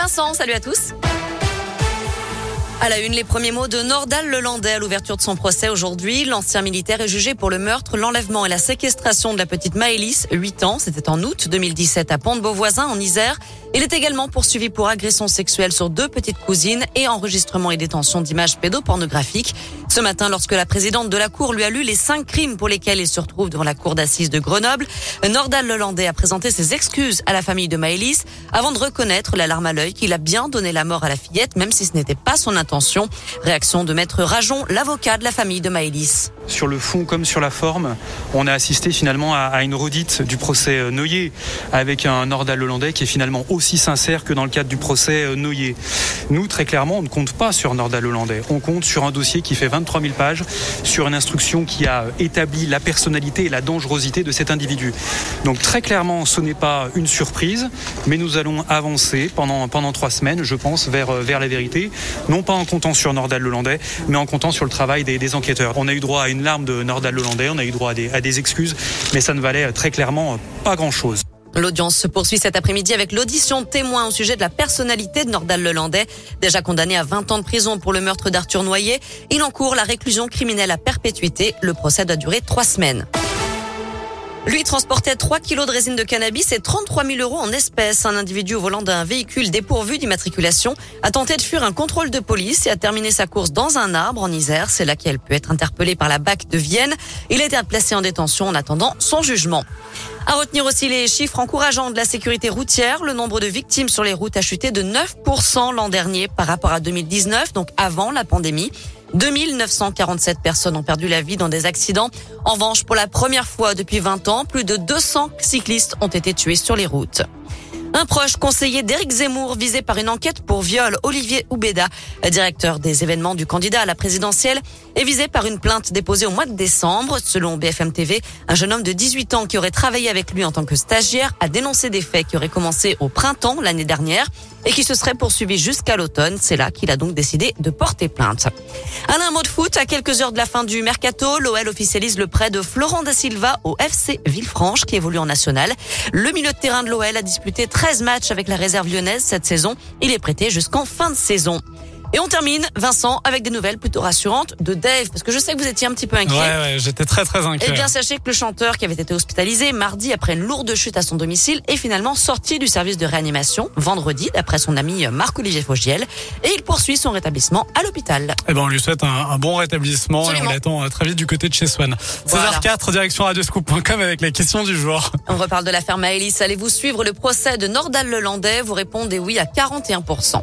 Vincent, salut à tous. À la une, les premiers mots de Nordal Lelandais à l'ouverture de son procès aujourd'hui. L'ancien militaire est jugé pour le meurtre, l'enlèvement et la séquestration de la petite Maëlys, 8 ans. C'était en août 2017 à Pont-de-Beauvoisin, en Isère. Il est également poursuivi pour agression sexuelle sur deux petites cousines et enregistrement et détention d'images pédopornographiques. Ce matin, lorsque la présidente de la Cour lui a lu les cinq crimes pour lesquels il se retrouve devant la Cour d'assises de Grenoble, Nordal Lelandais a présenté ses excuses à la famille de Maëlys avant de reconnaître l'alarme à l'œil qu'il a bien donné la mort à la fillette, même si ce n'était pas son intention. Réaction de Maître Rajon, l'avocat de la famille de Maëlys. Sur le fond comme sur la forme, on a assisté finalement à une redite du procès Noyer avec un Nordal Lelandais qui est finalement aussi sincère que dans le cadre du procès euh, Noyer. Nous, très clairement, on ne compte pas sur Nordal Hollandais. On compte sur un dossier qui fait 23 000 pages, sur une instruction qui a établi la personnalité et la dangerosité de cet individu. Donc très clairement, ce n'est pas une surprise, mais nous allons avancer pendant, pendant trois semaines, je pense, vers, euh, vers la vérité. Non pas en comptant sur Nordal Hollandais, mais en comptant sur le travail des, enquêteurs. On a eu droit à une larme de Nordal Hollandais, on a eu droit à des, excuses, mais ça ne valait très clairement pas grand-chose. L'audience se poursuit cet après-midi avec l'audition témoin au sujet de la personnalité de Nordal Lelandais. Déjà condamné à 20 ans de prison pour le meurtre d'Arthur Noyer, il encourt la réclusion criminelle à perpétuité. Le procès doit durer trois semaines. Lui transportait 3 kilos de résine de cannabis et 33 000 euros en espèces. Un individu au volant d'un véhicule dépourvu d'immatriculation a tenté de fuir un contrôle de police et a terminé sa course dans un arbre en Isère. C'est là qu'elle peut être interpellée par la BAC de Vienne. Il a été placé en détention en attendant son jugement. À retenir aussi les chiffres encourageants de la sécurité routière. Le nombre de victimes sur les routes a chuté de 9% l'an dernier par rapport à 2019, donc avant la pandémie. 2947 personnes ont perdu la vie dans des accidents. En revanche, pour la première fois depuis 20 ans, plus de 200 cyclistes ont été tués sur les routes. Un proche conseiller d'Éric Zemmour visé par une enquête pour viol, Olivier Oubeda, directeur des événements du candidat à la présidentielle, est visé par une plainte déposée au mois de décembre. Selon BFM TV, un jeune homme de 18 ans qui aurait travaillé avec lui en tant que stagiaire a dénoncé des faits qui auraient commencé au printemps l'année dernière et qui se seraient poursuivis jusqu'à l'automne. C'est là qu'il a donc décidé de porter plainte. un mot de foot, à quelques heures de la fin du mercato, l'OL officialise le prêt de Florent da Silva au FC Villefranche qui évolue en national. Le milieu de terrain de l'OL a disputé 13 matchs avec la réserve lyonnaise cette saison. Il est prêté jusqu'en fin de saison. Et on termine, Vincent, avec des nouvelles plutôt rassurantes de Dave, parce que je sais que vous étiez un petit peu inquiet. Ouais, ouais, j'étais très très inquiet. Eh bien, sachez que le chanteur qui avait été hospitalisé mardi après une lourde chute à son domicile est finalement sorti du service de réanimation vendredi, d'après son ami Marc-Olivier Fogiel, et il poursuit son rétablissement à l'hôpital. Eh ben, on lui souhaite un, bon rétablissement et on l'attend euh, très vite du côté de chez Swan. César 4, direction radioscoop.com avec les questions du jour. On reparle de l'affaire Maëlys. Allez-vous suivre le procès de Nordal Lelandais? Vous répondez oui à 41%.